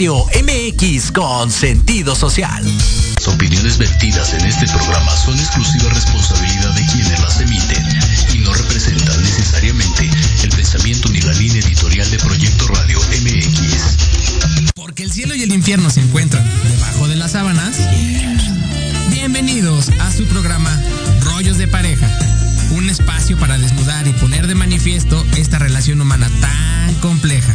Radio MX con sentido social. Las opiniones vertidas en este programa son exclusiva responsabilidad de quienes las emiten y no representan necesariamente el pensamiento ni la línea editorial de Proyecto Radio MX. Porque el cielo y el infierno se encuentran debajo de las sábanas. Bienvenidos a su programa Rollos de Pareja. Un espacio para desnudar y poner de manifiesto esta relación humana tan compleja.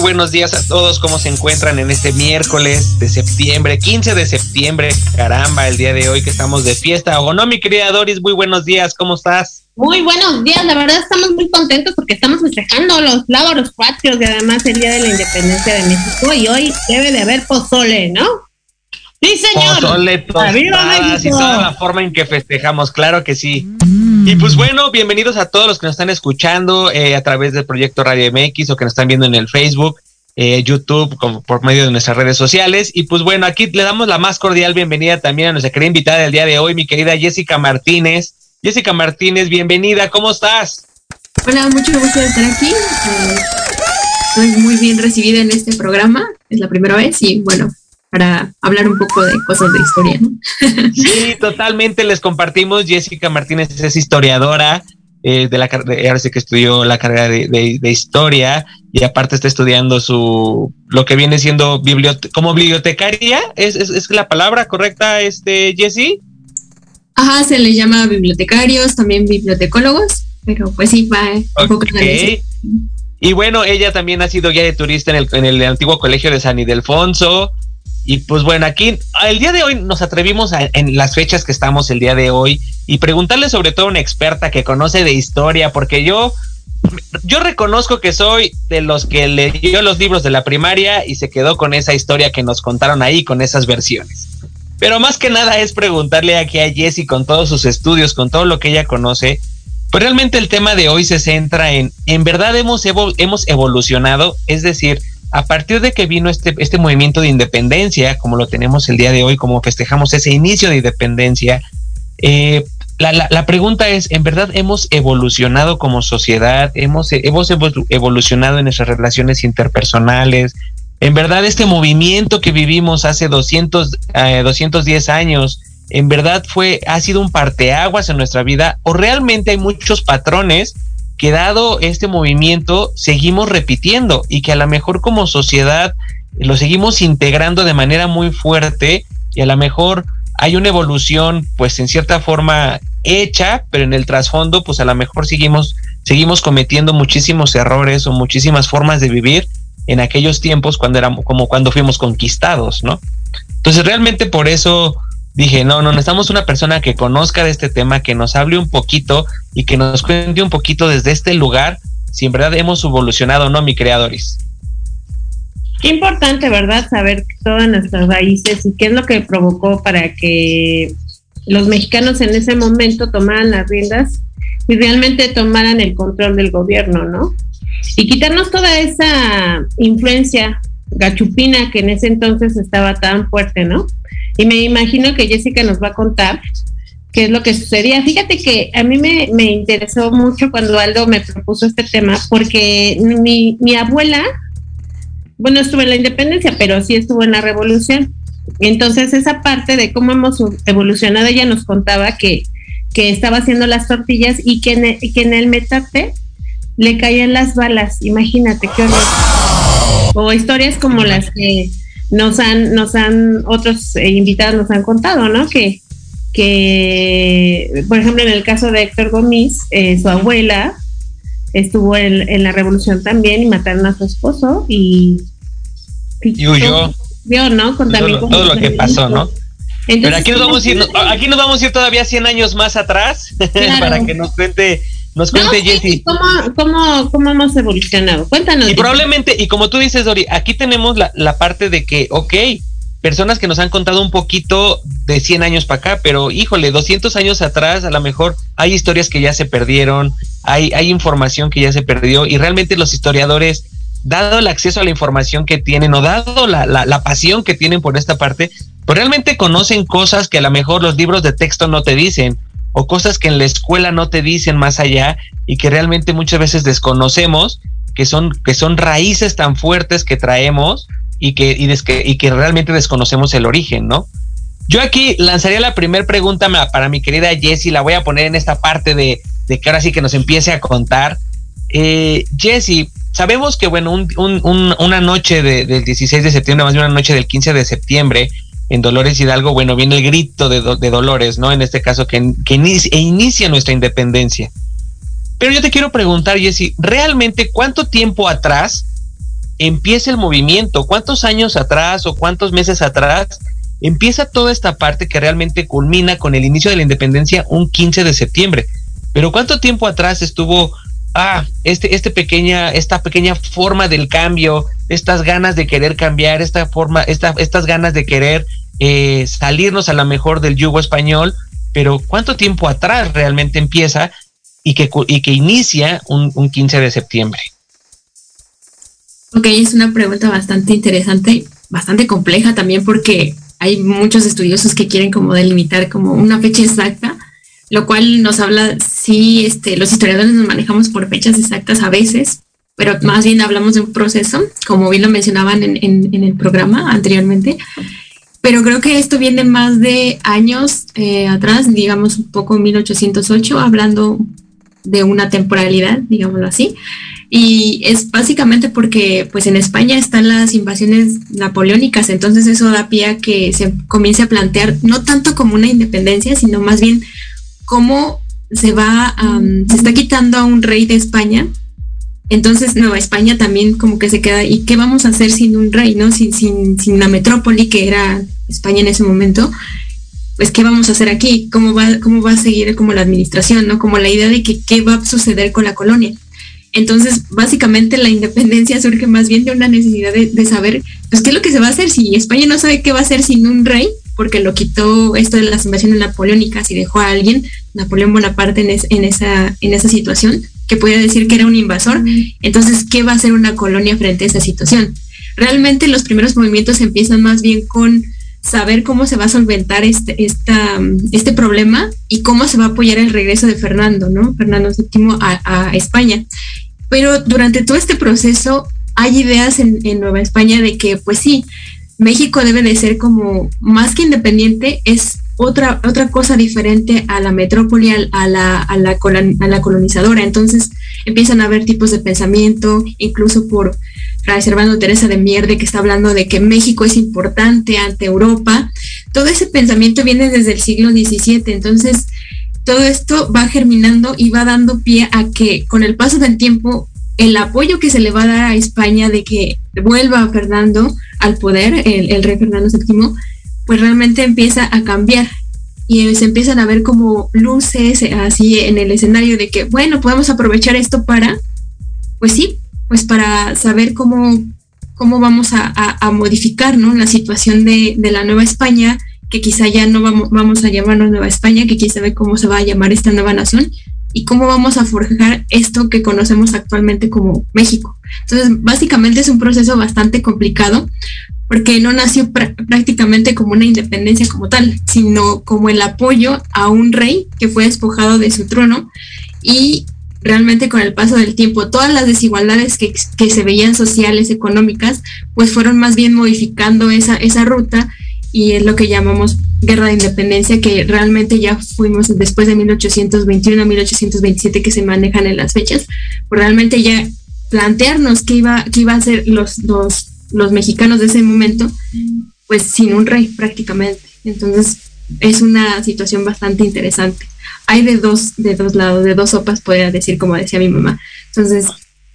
Buenos días a todos, ¿cómo se encuentran en este miércoles de septiembre, 15 de septiembre? Caramba, el día de hoy que estamos de fiesta. ¿O no, mi querida Doris? Muy buenos días, ¿cómo estás? Muy buenos días, la verdad estamos muy contentos porque estamos festejando los lábaros patrios y además el Día de la Independencia de México y hoy debe de haber pozole, ¿no? Sí, señor. Pozole, tostadas y toda la forma en que festejamos, claro que sí. Y pues bueno, bienvenidos a todos los que nos están escuchando eh, a través del proyecto Radio MX o que nos están viendo en el Facebook, eh, YouTube, como por medio de nuestras redes sociales. Y pues bueno, aquí le damos la más cordial bienvenida también a nuestra querida invitada del día de hoy, mi querida Jessica Martínez. Jessica Martínez, bienvenida, ¿cómo estás? Hola, mucho gusto de estar aquí. Eh, estoy muy bien recibida en este programa, es la primera vez y bueno, para hablar un poco de cosas de historia. ¿no? Sí, totalmente les compartimos. Jessica Martínez es historiadora. Eh, de la ahora sí que estudió la carrera de, de, de, historia y aparte está estudiando su lo que viene siendo bibliote como bibliotecaria ¿Es, es, es la palabra correcta este Jessie ajá se le llama bibliotecarios también bibliotecólogos pero pues sí va un okay. poco de y bueno ella también ha sido guía de turista en el, en el antiguo colegio de San Ildefonso y pues bueno, aquí el día de hoy nos atrevimos en las fechas que estamos el día de hoy y preguntarle sobre todo a una experta que conoce de historia, porque yo, yo reconozco que soy de los que leyó los libros de la primaria y se quedó con esa historia que nos contaron ahí, con esas versiones. Pero más que nada es preguntarle aquí a Jessie con todos sus estudios, con todo lo que ella conoce, pues realmente el tema de hoy se centra en, en verdad hemos, hemos evolucionado, es decir, a partir de que vino este, este movimiento de independencia, como lo tenemos el día de hoy, como festejamos ese inicio de independencia, eh, la, la, la, pregunta es, ¿en verdad hemos evolucionado como sociedad? ¿Hemos, hemos evolucionado en nuestras relaciones interpersonales? ¿En verdad este movimiento que vivimos hace 200, eh, 210 años, en verdad fue, ha sido un parteaguas en nuestra vida? ¿O realmente hay muchos patrones que dado este movimiento seguimos repitiendo y que a lo mejor como sociedad lo seguimos integrando de manera muy fuerte y a lo mejor hay una evolución pues en cierta forma hecha, pero en el trasfondo pues a lo mejor seguimos seguimos cometiendo muchísimos errores o muchísimas formas de vivir en aquellos tiempos cuando éramos como cuando fuimos conquistados, ¿no? Entonces realmente por eso dije, no, no, necesitamos una persona que conozca de este tema, que nos hable un poquito y que nos cuente un poquito desde este lugar si en verdad hemos evolucionado o no, mi creadores. Qué importante, ¿verdad? Saber todas nuestras raíces y qué es lo que provocó para que los mexicanos en ese momento tomaran las riendas y realmente tomaran el control del gobierno, ¿no? Y quitarnos toda esa influencia gachupina que en ese entonces estaba tan fuerte, ¿no? Y me imagino que Jessica nos va a contar qué es lo que sucedía. Fíjate que a mí me, me interesó mucho cuando Aldo me propuso este tema, porque mi, mi, abuela, bueno, estuvo en la independencia, pero sí estuvo en la revolución. Entonces, esa parte de cómo hemos evolucionado, ella nos contaba que, que estaba haciendo las tortillas y que en el, que en el metate le caían las balas. Imagínate qué horror. O historias como las que nos han, nos han, otros eh, invitados nos han contado, ¿no? Que, que, por ejemplo, en el caso de Héctor Gómez, eh, su abuela estuvo en, en, la revolución también y mataron a su esposo y... Y huyó. Vio, ¿no? Con, todo, lo, todo lo que pasó, ¿no? Entonces, Pero aquí nos, vamos a ir, aquí nos vamos a ir todavía 100 años más atrás claro. para que nos cuente nos cuente Jessy. ¿cómo, cómo, ¿Cómo hemos evolucionado? Cuéntanos. Y probablemente, y como tú dices, Dori, aquí tenemos la, la parte de que, ok, personas que nos han contado un poquito de 100 años para acá, pero híjole, 200 años atrás a lo mejor hay historias que ya se perdieron, hay, hay información que ya se perdió y realmente los historiadores, dado el acceso a la información que tienen o dado la, la, la pasión que tienen por esta parte, pues realmente conocen cosas que a lo mejor los libros de texto no te dicen o cosas que en la escuela no te dicen más allá y que realmente muchas veces desconocemos, que son, que son raíces tan fuertes que traemos y que, y, que realmente desconocemos el origen, ¿no? Yo aquí lanzaría la primera pregunta para mi querida Jessie, la voy a poner en esta parte de, de que ahora sí que nos empiece a contar. Eh, Jessie, sabemos que, bueno, un, un, una noche de, del 16 de septiembre, más bien una noche del 15 de septiembre, en Dolores Hidalgo, bueno, viene el grito de, de Dolores, ¿no? En este caso, que, que inicia, e inicia nuestra independencia. Pero yo te quiero preguntar, Jessie, ¿realmente cuánto tiempo atrás empieza el movimiento, cuántos años atrás o cuántos meses atrás empieza toda esta parte que realmente culmina con el inicio de la independencia un 15 de septiembre. Pero cuánto tiempo atrás estuvo ah, este, este pequeña, esta pequeña forma del cambio, estas ganas de querer cambiar, esta forma, esta, estas ganas de querer eh, salirnos a la mejor del yugo español, pero cuánto tiempo atrás realmente empieza y que, y que inicia un, un 15 de septiembre. Ok, es una pregunta bastante interesante, bastante compleja también porque hay muchos estudiosos que quieren como delimitar como una fecha exacta, lo cual nos habla, sí, este, los historiadores nos manejamos por fechas exactas a veces, pero más bien hablamos de un proceso, como bien lo mencionaban en, en, en el programa anteriormente, pero creo que esto viene más de años eh, atrás, digamos un poco en 1808, hablando de una temporalidad, digámoslo así. Y es básicamente porque pues en España están las invasiones napoleónicas, entonces eso da pie a que se comience a plantear no tanto como una independencia, sino más bien cómo se va, se está quitando a un rey de España. Entonces Nueva España también como que se queda, ¿y qué vamos a hacer sin un rey, no? Sin, sin, sin la metrópoli que era España en ese momento pues qué vamos a hacer aquí, cómo va, cómo va a seguir como la administración, ¿no? Como la idea de que qué va a suceder con la colonia. Entonces, básicamente la independencia surge más bien de una necesidad de, de, saber, pues, qué es lo que se va a hacer si España no sabe qué va a hacer sin un rey, porque lo quitó esto de las invasiones napoleónicas y dejó a alguien, Napoleón Bonaparte, en, es, en, esa, en esa situación, que podía decir que era un invasor. Entonces, ¿qué va a hacer una colonia frente a esa situación? Realmente los primeros movimientos empiezan más bien con saber cómo se va a solventar este, esta, este problema y cómo se va a apoyar el regreso de Fernando, ¿no? Fernando VII a, a España. Pero durante todo este proceso hay ideas en, en, Nueva España de que, pues sí, México debe de ser como más que independiente, es otra, otra cosa diferente a la metrópoli, a la, a, la, a la colonizadora. Entonces empiezan a haber tipos de pensamiento, incluso por Fray Servando Teresa de Mierde, que está hablando de que México es importante ante Europa. Todo ese pensamiento viene desde el siglo XVII. Entonces, todo esto va germinando y va dando pie a que con el paso del tiempo el apoyo que se le va a dar a España de que vuelva Fernando al poder, el, el rey Fernando VII, pues realmente empieza a cambiar y se empiezan a ver como luces así en el escenario de que, bueno, podemos aprovechar esto para, pues sí, pues para saber cómo, cómo vamos a, modificar ¿no? la situación de, de, la Nueva España, que quizá ya no vamos, vamos a llamarnos Nueva España, que quizá ve cómo se va a llamar esta nueva nación, y cómo vamos a forjar esto que conocemos actualmente como México. Entonces, básicamente es un proceso bastante complicado porque no nació pr prácticamente como una independencia como tal, sino como el apoyo a un rey que fue despojado de su trono y realmente con el paso del tiempo todas las desigualdades que, que se veían sociales, económicas, pues fueron más bien modificando esa, esa ruta y es lo que llamamos guerra de independencia, que realmente ya fuimos después de 1821 1827 que se manejan en las fechas, realmente ya plantearnos qué iba, qué iba a ser los, los, los mexicanos de ese momento, pues sin un rey prácticamente. Entonces es una situación bastante interesante. Hay de dos, de dos lados, de dos sopas, podría decir, como decía mi mamá. Entonces,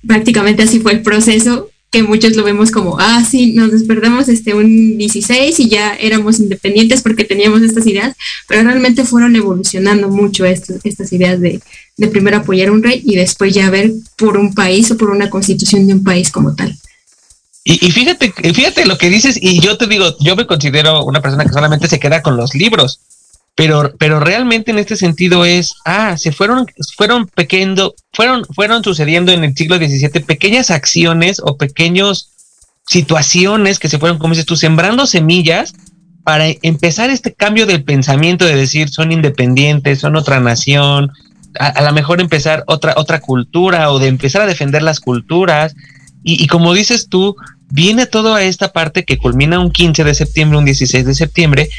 prácticamente así fue el proceso que muchos lo vemos como, ah, sí, nos despertamos este un 16 y ya éramos independientes porque teníamos estas ideas, pero realmente fueron evolucionando mucho estas ideas de, de primero apoyar a un rey y después ya ver por un país o por una constitución de un país como tal. Y, y, fíjate, fíjate lo que dices, y yo te digo, yo me considero una persona que solamente se queda con los libros, pero, pero realmente en este sentido es, ah, se fueron, fueron pequeños, fueron, fueron sucediendo en el siglo XVII pequeñas acciones o pequeños situaciones que se fueron, como dices tú, sembrando semillas para empezar este cambio del pensamiento de decir son independientes, son otra nación, a, lo mejor empezar otra, otra cultura o de empezar a defender las culturas. Y, y como dices tú, viene toda esta parte que culmina un 15 de septiembre, un 16 de septiembre,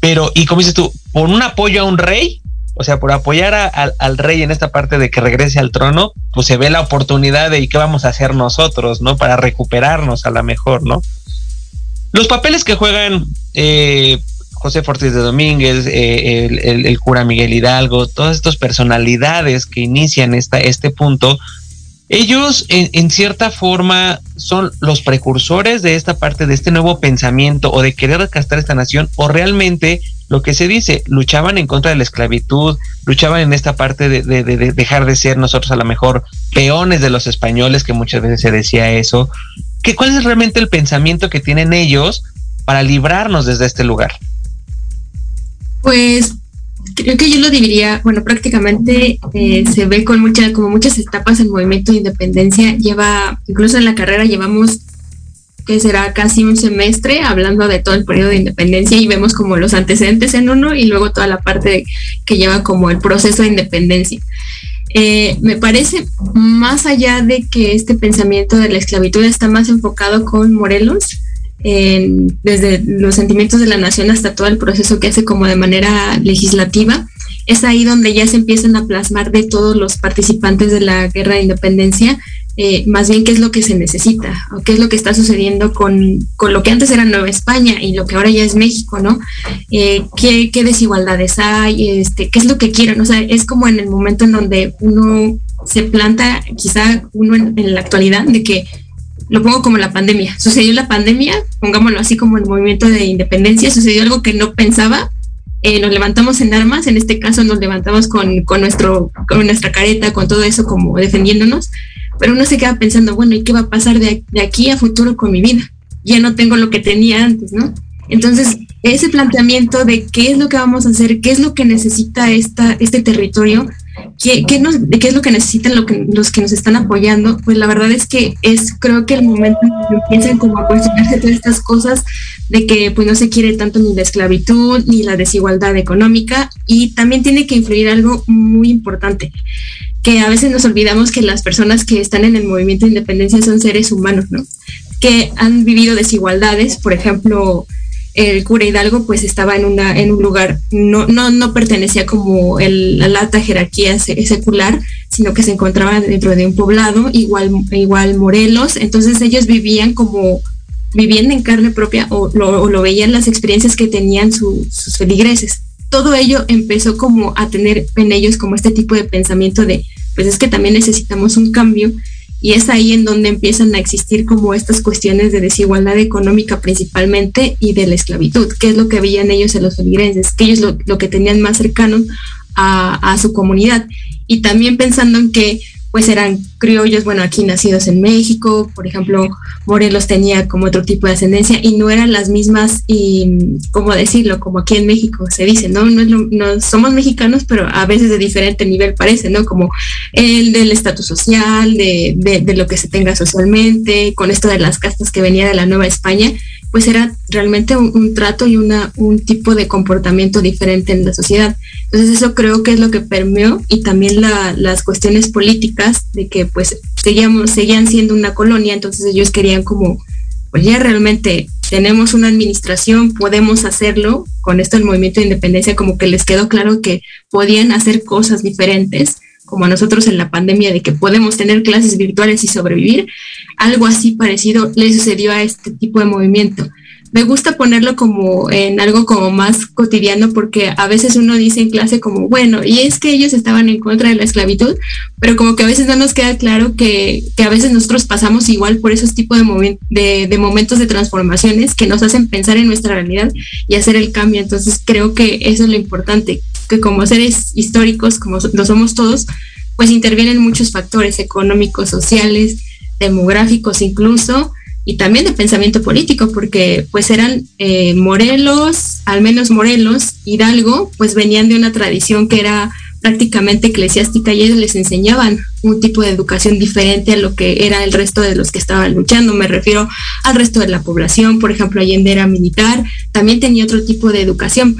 pero, y como dices tú, por un apoyo a un rey, o sea, por apoyar al rey en esta parte de que regrese al trono, pues se ve la oportunidad de ¿y qué vamos a hacer nosotros, no? Para recuperarnos a la mejor, ¿no? Los papeles que juegan eh, José Fortes de Domínguez, eh, el, cura Miguel Hidalgo, todas estas personalidades que inician esta, este punto, ellos en, cierta forma son los precursores de esta parte, de este nuevo pensamiento o de querer recastar esta nación o realmente lo que se dice, luchaban en contra de la esclavitud, luchaban en esta parte de, de dejar de ser nosotros a lo mejor peones de los españoles, que muchas veces se decía eso. ¿Qué, ¿Cuál es realmente el pensamiento que tienen ellos para librarnos desde este lugar? Pues creo que yo lo diría, bueno, prácticamente eh, se ve con muchas, como muchas etapas el movimiento de independencia. Lleva, incluso en la carrera llevamos, que será casi un semestre hablando de todo el periodo de independencia y vemos como los antecedentes en uno y luego toda la parte que lleva como el proceso de independencia. Eh, me parece más allá de que este pensamiento de la esclavitud está más enfocado con Morelos, desde los sentimientos de la nación hasta todo el proceso que hace como de manera legislativa, es ahí donde ya se empiezan a plasmar de todos los participantes de la guerra de independencia, eh, más bien qué es lo que se necesita o qué es lo que está sucediendo con, con, lo que antes era Nueva España y lo que ahora ya es México, ¿no? Eh, ¿qué, ¿qué, desigualdades hay? Este, ¿Qué es lo que quieren? O sea, es como en el momento en donde uno se planta, quizá uno en la actualidad, de que lo pongo como la pandemia. Sucedió la pandemia, pongámoslo así como el movimiento de independencia, sucedió algo que no pensaba. Eh, nos levantamos en armas, en este caso nos levantamos con, con, nuestro, con nuestra careta, con todo eso como defendiéndonos, pero uno se queda pensando, bueno, ¿y qué va a pasar de, de aquí a futuro con mi vida? Ya no tengo lo que tenía antes, ¿no? Entonces, ese planteamiento de qué es lo que vamos a hacer, qué es lo que necesita esta, este territorio, ¿Qué, qué, nos, ¿Qué, es lo que necesitan lo que, los que nos están apoyando? Pues la verdad es que es creo que el momento en que empiezan como a cuestionarse todas estas cosas de que pues no se quiere tanto ni la esclavitud ni la desigualdad económica y también tiene que influir algo muy importante que a veces nos olvidamos que las personas que están en el movimiento de independencia son seres humanos, ¿no? Que han vivido desigualdades, por ejemplo, el cura Hidalgo pues estaba en, una, en un lugar, no, no, no pertenecía como el, la alta jerarquía secular, sino que se encontraba dentro de un poblado, igual, igual Morelos, entonces ellos vivían como, vivían en carne propia o lo veían las experiencias que tenían sus feligreses. Todo ello empezó como a tener en ellos como este tipo de pensamiento de, pues es que también necesitamos un cambio y es ahí en donde empiezan a existir como estas cuestiones de desigualdad económica principalmente y de la esclavitud, que es lo que veían ellos en los feligreses, que ellos lo, que tenían más cercano a, su comunidad. Y también pensando en que pues eran criollos, bueno, aquí nacidos en México, por ejemplo, Morelos tenía como otro tipo de ascendencia y no eran las mismas, y, ¿cómo decirlo? Como aquí en México se dice, ¿no? No, no somos mexicanos, pero a veces de diferente nivel parece, ¿no? Como el del estatus social, de, de, de lo que se tenga socialmente, con esto de las castas que venía de la Nueva España, pues era realmente un, trato y una, un tipo de comportamiento diferente en la sociedad. Entonces eso creo que es lo que permeó y también la, las cuestiones políticas de que pues seguíamos, seguían siendo una colonia, entonces ellos querían como, pues ya realmente tenemos una administración, podemos hacerlo, con esto el movimiento de independencia como que les quedó claro que podían hacer cosas diferentes como nosotros en la pandemia de que podemos tener clases virtuales y sobrevivir, algo así parecido le sucedió a este tipo de movimiento. Me gusta ponerlo como en algo como más cotidiano porque a veces uno dice en clase como, bueno, y es que ellos estaban en contra de la esclavitud, pero como que a veces no nos queda claro que, a veces nosotros pasamos igual por esos tipos de, de, de, momentos de transformaciones que nos hacen pensar en nuestra realidad y hacer el cambio. Entonces creo que eso es lo importante, que como seres históricos, como lo somos todos, pues intervienen muchos factores económicos, sociales, demográficos incluso, y también de pensamiento político, porque pues eran eh, Morelos, al menos Morelos, Hidalgo, pues venían de una tradición que era prácticamente eclesiástica y ellos les enseñaban un tipo de educación diferente a lo que era el resto de los que estaban luchando. Me refiero al resto de la población, por ejemplo, Allende era militar, también tenía otro tipo de educación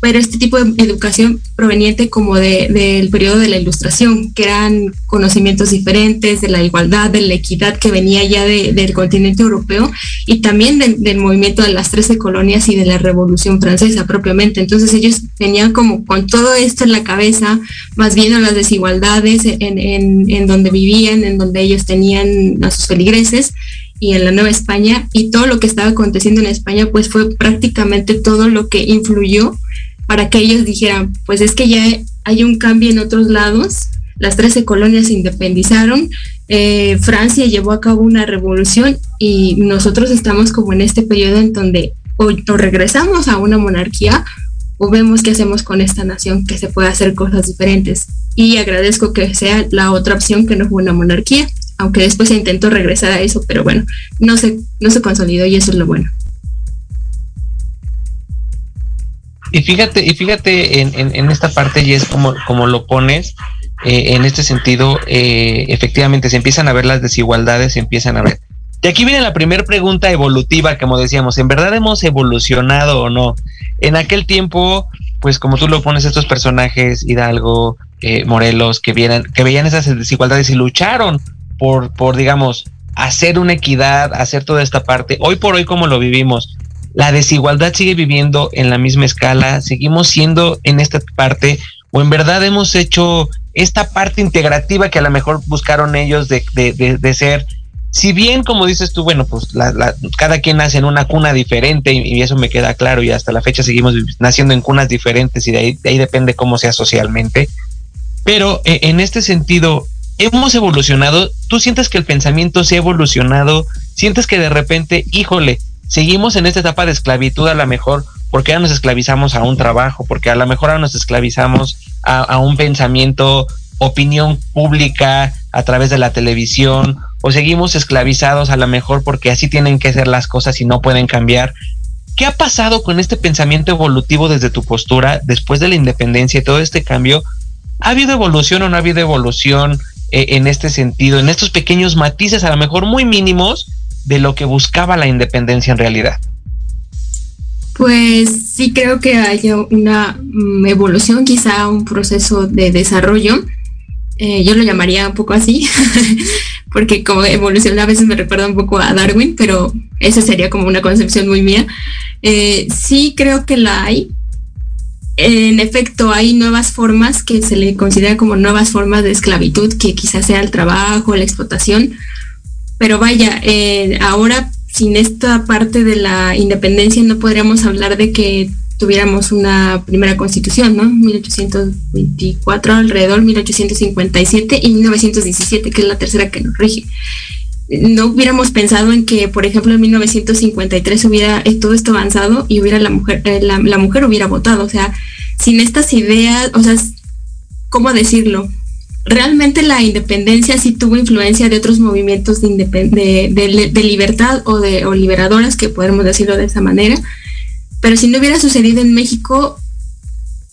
pero este tipo de educación proveniente como del de, periodo de la ilustración, que eran conocimientos diferentes de la igualdad, de la equidad que venía ya del continente europeo y también del movimiento de las trece colonias y de la revolución francesa propiamente. Entonces ellos venían como con todo esto en la cabeza, más bien las desigualdades en, en donde vivían, en donde ellos tenían a sus feligreses y en la Nueva España y todo lo que estaba aconteciendo en España pues fue prácticamente todo lo que influyó para que ellos dijeran, pues es que ya hay un cambio en otros lados, las 13 colonias se independizaron, eh, Francia llevó a cabo una revolución y nosotros estamos como en este periodo en donde o, regresamos a una monarquía o vemos qué hacemos con esta nación, que se puede hacer cosas diferentes. Y agradezco que sea la otra opción que no fue una monarquía, aunque después se intentó regresar a eso, pero bueno, no se, no se consolidó y eso es lo bueno. Y fíjate, y fíjate en, en, esta parte, y es como, como lo pones, eh, en este sentido, eh, efectivamente se empiezan a ver las desigualdades, se empiezan a ver. Y aquí viene la primera pregunta evolutiva, como decíamos, ¿en verdad hemos evolucionado o no? En aquel tiempo, pues como tú lo pones, estos personajes, Hidalgo, eh, Morelos, que, vieran, que veían esas desigualdades y lucharon por, por, digamos, hacer una equidad, hacer toda esta parte. Hoy por hoy, como lo vivimos, la desigualdad sigue viviendo en la misma escala, seguimos siendo en esta parte, o en verdad hemos hecho esta parte integrativa que a lo mejor buscaron ellos de, de, ser, si bien como dices tú, bueno, pues cada quien nace en una cuna diferente y, eso me queda claro y hasta la fecha seguimos naciendo en cunas diferentes y de ahí, de depende cómo sea socialmente, pero eh, en este sentido, hemos evolucionado, tú sientes que el pensamiento se ha evolucionado, sientes que de repente, híjole, seguimos en esta etapa de esclavitud a lo mejor porque ahora nos esclavizamos a un trabajo, porque a lo mejor ahora nos esclavizamos a, un pensamiento, opinión pública a través de la televisión, o seguimos esclavizados a lo mejor porque así tienen que ser las cosas y no pueden cambiar. ¿Qué ha pasado con este pensamiento evolutivo desde tu postura después de la independencia y todo este cambio? ¿Ha habido evolución o no ha habido evolución eh, en este sentido, en estos pequeños matices, a lo mejor muy mínimos, de lo que buscaba la independencia en realidad? Pues sí creo que haya una mm, evolución, quizá un proceso de desarrollo. Eh, yo lo llamaría un poco así, porque como evolución a veces me recuerda un poco a Darwin, pero esa sería como una concepción muy mía. Eh, sí creo que la hay. En efecto, hay nuevas formas que se le considera como nuevas formas de esclavitud, que quizás sea el trabajo, la explotación, pero vaya, eh, ahora sin esta parte de la independencia no podríamos hablar de que tuviéramos una primera constitución, ¿no? 1824 alrededor, 1857 y 1917, que es la tercera que nos rige. No hubiéramos pensado en que, por ejemplo, en 1953 hubiera eh, todo esto avanzado y hubiera la mujer, eh, la, la mujer hubiera votado. O sea, sin estas ideas, o sea, ¿cómo decirlo? Realmente la independencia sí tuvo influencia de otros movimientos de, libertad o de liberadoras, que podemos decirlo de esa manera. Pero si no hubiera sucedido en México,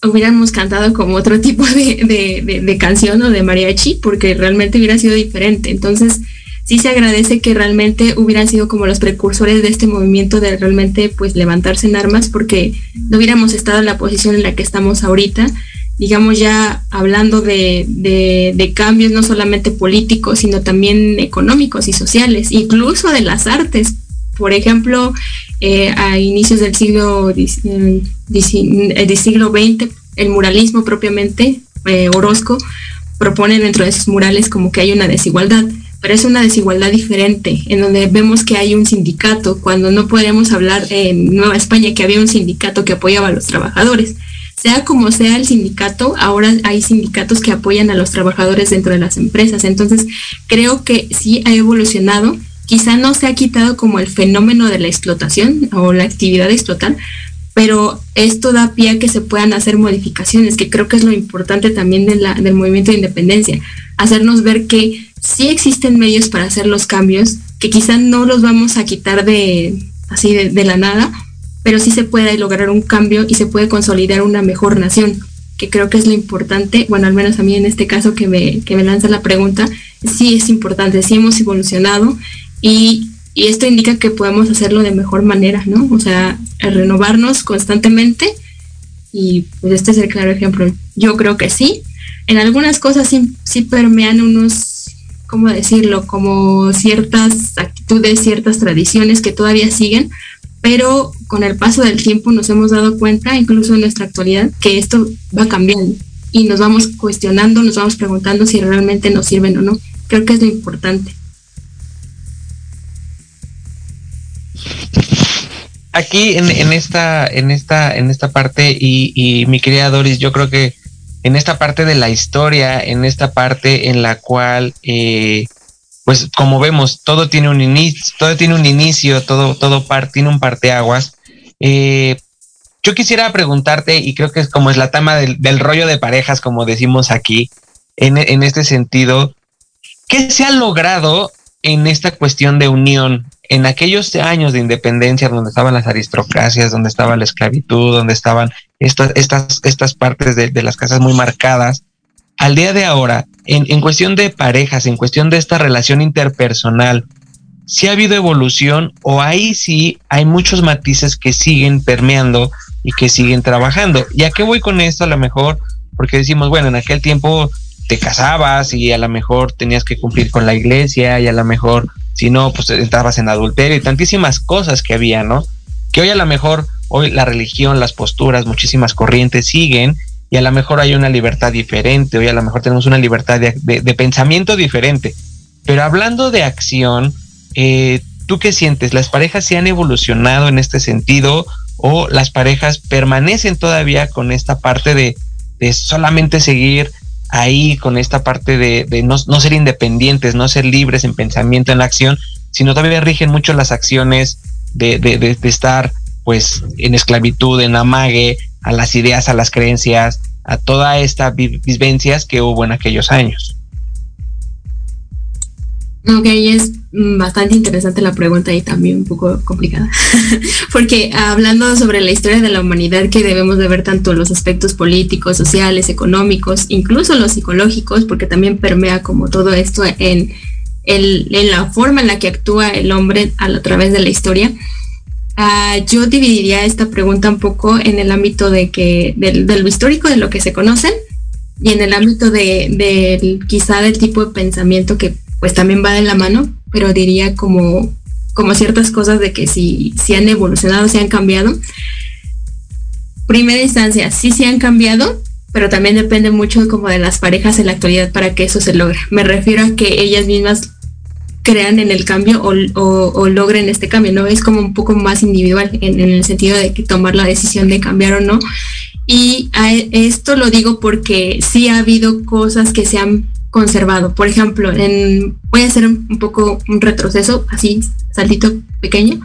hubiéramos cantado como otro tipo de, canción o de mariachi, porque realmente hubiera sido diferente. Entonces, sí se agradece que realmente hubieran sido como los precursores de este movimiento de realmente pues levantarse en armas, porque no hubiéramos estado en la posición en la que estamos ahorita digamos ya hablando de, cambios no solamente políticos, sino también económicos y sociales, incluso de las artes. Por ejemplo, eh, a inicios del siglo, eh, del siglo XX, el muralismo propiamente, eh, Orozco, propone dentro de sus murales como que hay una desigualdad, pero es una desigualdad diferente, en donde vemos que hay un sindicato, cuando no podemos hablar en Nueva España que había un sindicato que apoyaba a los trabajadores. Sea como sea el sindicato, ahora hay sindicatos que apoyan a los trabajadores dentro de las empresas. Entonces, creo que sí ha evolucionado. Quizá no se ha quitado como el fenómeno de la explotación o la actividad explotar, pero esto da pie a que se puedan hacer modificaciones, que creo que es lo importante también del movimiento de independencia, hacernos ver que sí existen medios para hacer los cambios, que quizá no los vamos a quitar de así de, la nada, pero sí se puede lograr un cambio y se puede consolidar una mejor nación, que creo que es lo importante, bueno, al menos a mí en este caso que me, que me lanza la pregunta, sí es importante, sí hemos evolucionado y y esto indica que podemos hacerlo de mejor manera, ¿no? O sea, renovarnos constantemente y pues este es el claro ejemplo. Yo creo que sí. En algunas cosas sí, sí permean unos, ¿cómo decirlo? Como ciertas actitudes, ciertas tradiciones que todavía siguen, pero con el paso del tiempo nos hemos dado cuenta, incluso en nuestra actualidad, que esto va cambiando y nos vamos cuestionando, nos vamos preguntando si realmente nos sirven o no. Creo que es lo importante. aquí en, esta, en esta, en esta parte, y, mi querida Doris, yo creo que en esta parte de la historia, en esta parte en la cual, eh, pues como vemos, todo tiene un inicio, todo tiene un inicio, todo, todo tiene un parteaguas. Eh, yo quisiera preguntarte, y creo que es como es la tama del, rollo de parejas, como decimos aquí, en, en este sentido, ¿qué se ha logrado en esta cuestión de unión en aquellos años de independencia donde estaban las aristocracias, donde estaba la esclavitud, donde estaban estas, estas, estas partes de, las casas muy marcadas, al día de ahora, en, cuestión de parejas, en cuestión de esta relación interpersonal, si ha habido evolución o ahí sí hay muchos matices que siguen permeando y que siguen trabajando. ¿Y a qué voy con esto? A lo mejor porque decimos, bueno, en aquel tiempo te casabas y a lo mejor tenías que cumplir con la iglesia y a lo mejor si no, pues entrabas en adulterio y tantísimas cosas que había, ¿no? Que hoy a lo mejor, hoy la religión, las posturas, muchísimas corrientes siguen y a lo mejor hay una libertad diferente, hoy a lo mejor tenemos una libertad de, pensamiento diferente. Pero hablando de acción, eh, ¿tú qué sientes? ¿Las parejas se han evolucionado en este sentido o las parejas permanecen todavía con esta parte de, de solamente seguir ahí con esta parte de, no, ser independientes, no ser libres en pensamiento, en la acción, sino todavía rigen mucho las acciones de, de, estar pues en esclavitud, en amague, a las ideas, a las creencias, a toda esta vivencias que hubo en aquellos años. Ok, es bastante interesante la pregunta y también un poco complicada, porque hablando sobre la historia de la humanidad que debemos de ver tanto los aspectos políticos, sociales, económicos, incluso los psicológicos, porque también permea como todo esto en, en la forma en la que actúa el hombre a, través de la historia. Uh, yo dividiría esta pregunta un poco en el ámbito de que del, lo histórico de lo que se conocen y en el ámbito de, de quizá del tipo de pensamiento que pues también va de la mano, pero diría como, como ciertas cosas de que si, si han evolucionado, si han cambiado. Primera instancia, sí se han cambiado, pero también depende mucho como de las parejas en la actualidad para que eso se logre. Me refiero a que ellas mismas crean en el cambio o, logren este cambio, ¿no? Es como un poco más individual en, el sentido de que tomar la decisión de cambiar o no. Y a esto lo digo porque sí ha habido cosas que se han conservado. Por ejemplo, en, voy a hacer un poco un retroceso, así, saltito pequeño.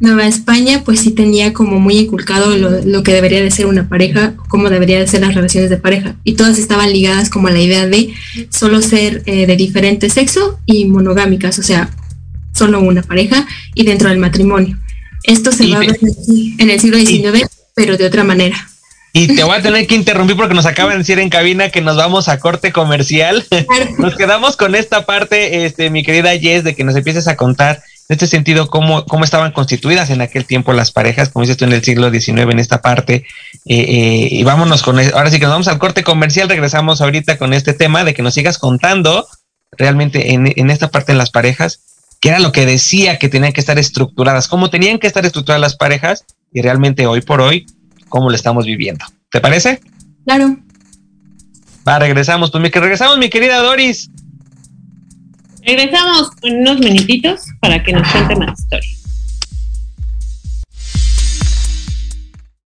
Nueva España, pues sí tenía como muy inculcado lo, que debería de ser una pareja, cómo debería de ser las relaciones de pareja. Y todas estaban ligadas como a la idea de solo ser eh, de diferente sexo y monogámicas, o sea, solo una pareja y dentro del matrimonio. Esto se va a ver en el siglo XIX, pero de otra manera. Y te voy a tener que interrumpir porque nos acaban de decir en cabina que nos vamos a corte comercial. nos quedamos con esta parte, este, mi querida Jess, de que nos empieces a contar en este sentido cómo, cómo estaban constituidas en aquel tiempo las parejas, como dices tú en el siglo XIX en esta parte. Eh, eh, y vámonos con, e, ahora sí que nos vamos al corte comercial, regresamos ahorita con este tema de que nos sigas contando realmente en, en esta parte de las parejas, que era lo que decía que tenían que estar estructuradas, cómo tenían que estar estructuradas las parejas y realmente hoy por hoy cómo lo estamos viviendo. ¿Te parece? Claro. Va, regresamos. Pues que regresamos, mi querida Doris. Regresamos en unos minutitos para que nos cuente más historias.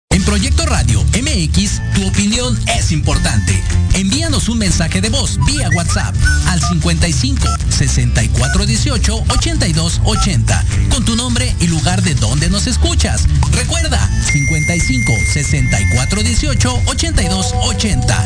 En Proyecto Radio MX, tu opinión es importante. Envíanos un mensaje de voz vía WhatsApp al 55 64 18 82 80 con tu nombre y lugar de donde nos escuchas. Recuerda 55 64 18 82 80.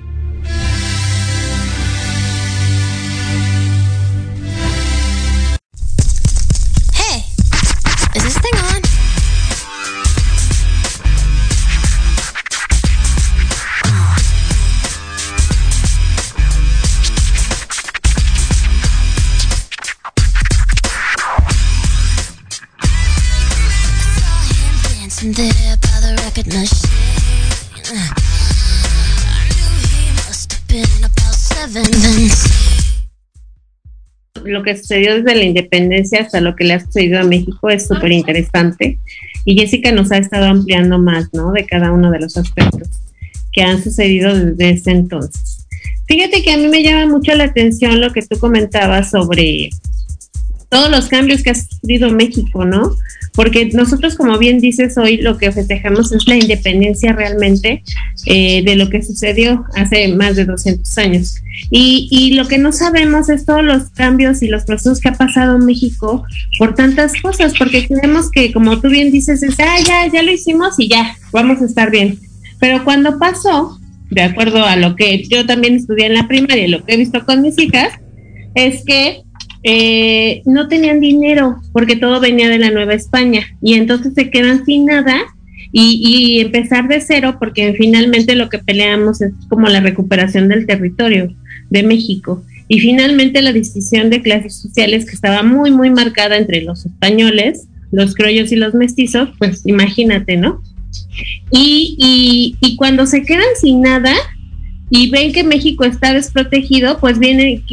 Lo que sucedió desde la independencia hasta lo que le ha sucedido a México es súper interesante. Y Jessica nos ha estado ampliando más, ¿no? De cada uno de los aspectos que han sucedido desde ese entonces. Fíjate que a mí me llama mucho la atención lo que tú comentabas sobre todos los cambios que ha sufrido México, ¿no? Porque nosotros, como bien dices, hoy lo que festejamos es la independencia realmente eh, de lo que sucedió hace más de 200 años. Y, y lo que no sabemos es todos los cambios y los procesos que ha pasado México por tantas cosas, porque creemos que, como tú bien dices, es, ah, ya, ya lo hicimos y ya, vamos a estar bien. Pero cuando pasó, de acuerdo a lo que yo también estudié en la primaria y lo que he visto con mis hijas, es que eh, no tenían dinero porque todo venía de la Nueva España y entonces se quedan sin nada y, empezar de cero porque finalmente lo que peleamos es como la recuperación del territorio de México y finalmente la distinción de clases sociales que estaba muy muy marcada entre los españoles, los criollos y los mestizos, pues imagínate, ¿no? Y, y cuando se quedan sin nada, y ven que México está desprotegido, pues vienen,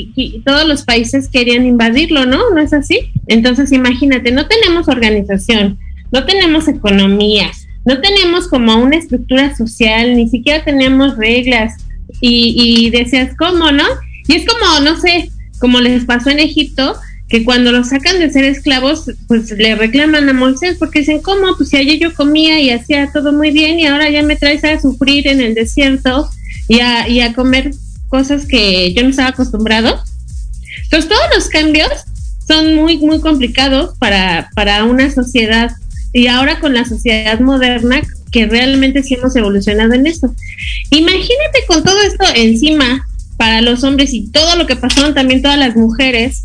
todos los países querían invadirlo, ¿no? ¿No es así? Entonces imagínate, no tenemos organización, no tenemos economía, no tenemos como una estructura social, ni siquiera tenemos reglas. Y, y decías, ¿cómo, no? Y es como, no sé, como les pasó en Egipto, que cuando los sacan de ser esclavos, pues le reclaman a Moisés porque dicen, ¿cómo? Pues si ayer yo comía y hacía todo muy bien y ahora ya me traes a sufrir en el desierto y a, y a comer cosas que yo no estaba acostumbrado. Entonces todos los cambios son muy, muy complicados para, para una sociedad y ahora con la sociedad moderna, que realmente sí hemos evolucionado en esto. Imagínate con todo esto encima para los hombres y todo lo que pasaron también todas las mujeres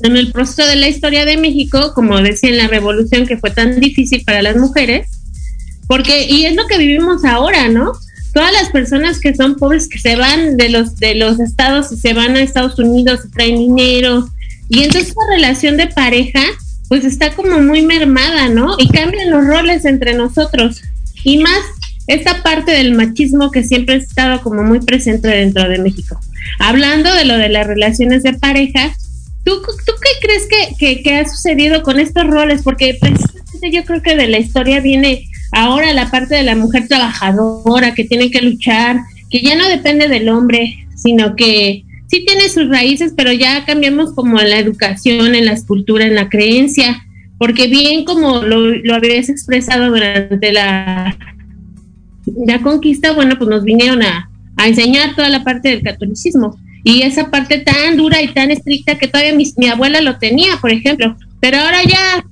en el proceso de la historia de México, como decía en la revolución que fue tan difícil para las mujeres, porque y es lo que vivimos ahora, ¿no? Todas las personas que son pobres que se van de los de los estados y se van a Estados Unidos y traen dinero y entonces la relación de pareja pues está como muy mermada, ¿no? Y cambian los roles entre nosotros. Y más esta parte del machismo que siempre ha estado como muy presente dentro de México. Hablando de lo de las relaciones de pareja, ¿tú, tú qué crees que, que, ha sucedido con estos roles? Porque precisamente yo creo que de la historia viene ahora la parte de la mujer trabajadora que tiene que luchar, que ya no depende del hombre, sino que sí tiene sus raíces, pero ya cambiamos como en la educación, en la escultura, en la creencia, porque bien como lo, lo habías expresado durante la, la conquista, bueno, pues nos vinieron a, enseñar toda la parte del catolicismo. Y esa parte tan dura y tan estricta que todavía mi, mi abuela lo tenía, por ejemplo, pero ahora ya,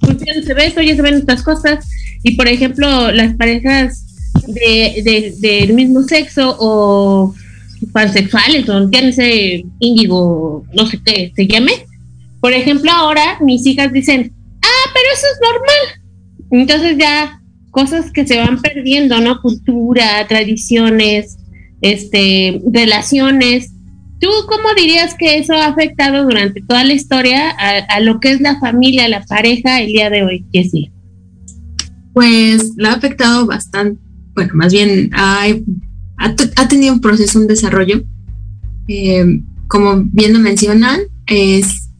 pues no se ve eso, ya se ven otras cosas y por ejemplo las parejas de, de, del mismo sexo o pansexuales o ese índigo, no sé qué se llame. Por ejemplo, ahora mis hijas dicen, ah, pero eso es normal. Entonces ya cosas que se van perdiendo, ¿no? Cultura, tradiciones, este, relaciones. ¿Tú cómo dirías que eso ha afectado durante toda la historia a, a lo que es la familia, la pareja el día de hoy, Jessie? Pues la ha afectado bastante, bueno, más bien hay ha, tenido un proceso, un desarrollo. Eh, como bien lo mencionan, es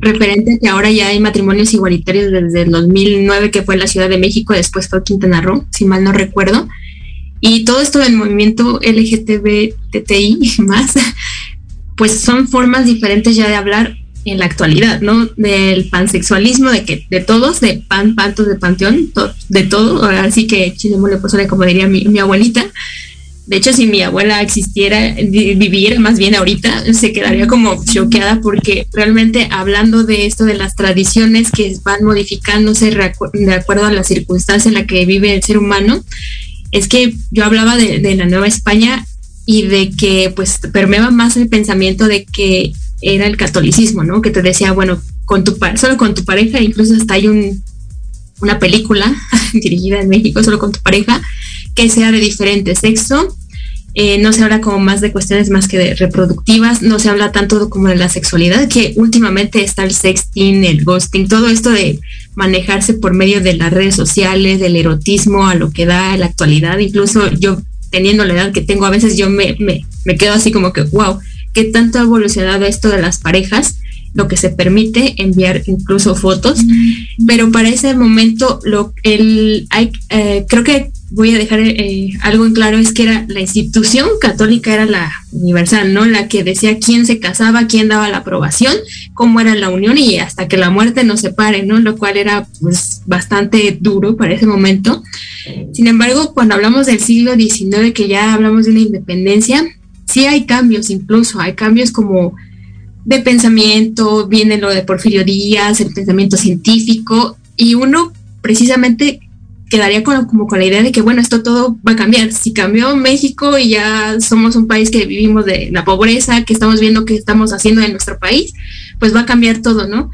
referente a que ahora ya hay matrimonios igualitarios desde el 2009, que fue la Ciudad de México, después fue Quintana Roo, si mal no recuerdo. Y todo esto del movimiento LGTBTI más, pues son formas diferentes ya de hablar en la actualidad, ¿no? Del pansexualismo, de que de todos, de pan, pantos, de panteón, de todo, así que chile mole pozole, como diría mi, mi abuelita, de hecho, si mi abuela existiera, viviera más bien ahorita, se quedaría como choqueada porque realmente hablando de esto de las tradiciones que van modificándose de acuerdo a la circunstancia en la que vive el ser humano, es que yo hablaba de, la Nueva España y de que pues permeaba más el pensamiento de que era el catolicismo, ¿no? Que te decía, bueno, con tu solo con tu pareja, incluso hasta hay un, una película dirigida en México, solo con tu pareja, que sea de diferente sexo. Eh, no se habla como más de cuestiones más que de reproductivas, no se habla tanto como de la sexualidad, que últimamente está el sexting, el ghosting, todo esto de manejarse por medio de las redes sociales, del erotismo, a lo que da la actualidad. Incluso yo, teniendo la edad que tengo, a veces yo me, me, me quedo así como que, wow, qué tanto ha evolucionado esto de las parejas lo que se permite enviar incluso fotos, pero para ese momento lo el hay, eh, creo que voy a dejar eh, algo en claro es que era la institución católica era la universal, ¿no? La que decía quién se casaba, quién daba la aprobación, cómo era la unión y hasta que la muerte nos separe, ¿no? Lo cual era pues bastante duro para ese momento. Sin embargo, cuando hablamos del siglo XIX, que ya hablamos de una independencia, sí hay cambios incluso, hay cambios como de pensamiento, viene lo de Porfirio Díaz, el pensamiento científico, y uno precisamente quedaría como con la idea de que, bueno, esto todo va a cambiar. Si cambió México y ya somos un país que vivimos de la pobreza, que estamos viendo qué estamos haciendo en nuestro país, pues va a cambiar todo, ¿no?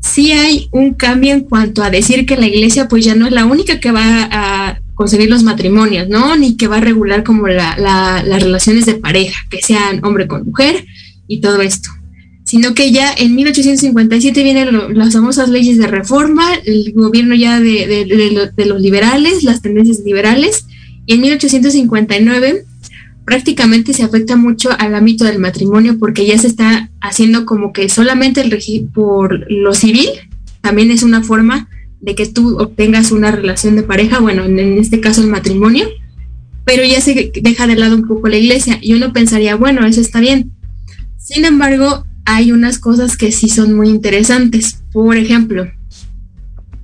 Sí hay un cambio en cuanto a decir que la iglesia pues ya no es la única que va a conseguir los matrimonios, ¿no? Ni que va a regular como la, las relaciones de pareja, que sean hombre con mujer y todo esto sino que ya en 1857 vienen las famosas leyes de reforma, el gobierno ya de, los liberales, las tendencias liberales, y en 1859 prácticamente se afecta mucho al ámbito del matrimonio porque ya se está haciendo como que solamente el por lo civil también es una forma de que tú obtengas una relación de pareja, bueno, en, en este caso el matrimonio, pero ya se deja de lado un poco la iglesia y uno pensaría, bueno, eso está bien. Sin embargo, hay unas cosas que sí son muy interesantes. Por ejemplo,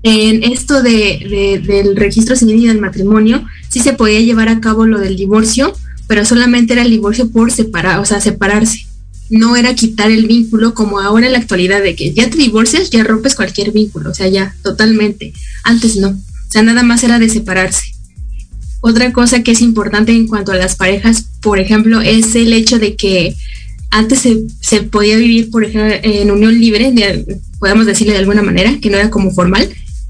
en esto de, del registro civil y del matrimonio, sí se podía llevar a cabo lo del divorcio, pero solamente era el divorcio por separar, o sea, separarse. No era quitar el vínculo como ahora en la actualidad de que ya te divorcias, ya rompes cualquier vínculo, o sea, ya, totalmente. Antes no. O sea, nada más era de separarse. Otra cosa que es importante en cuanto a las parejas, por ejemplo, es el hecho de que antes se, podía vivir, por ejemplo, en unión libre, podemos decirle de alguna manera, que no era como formal,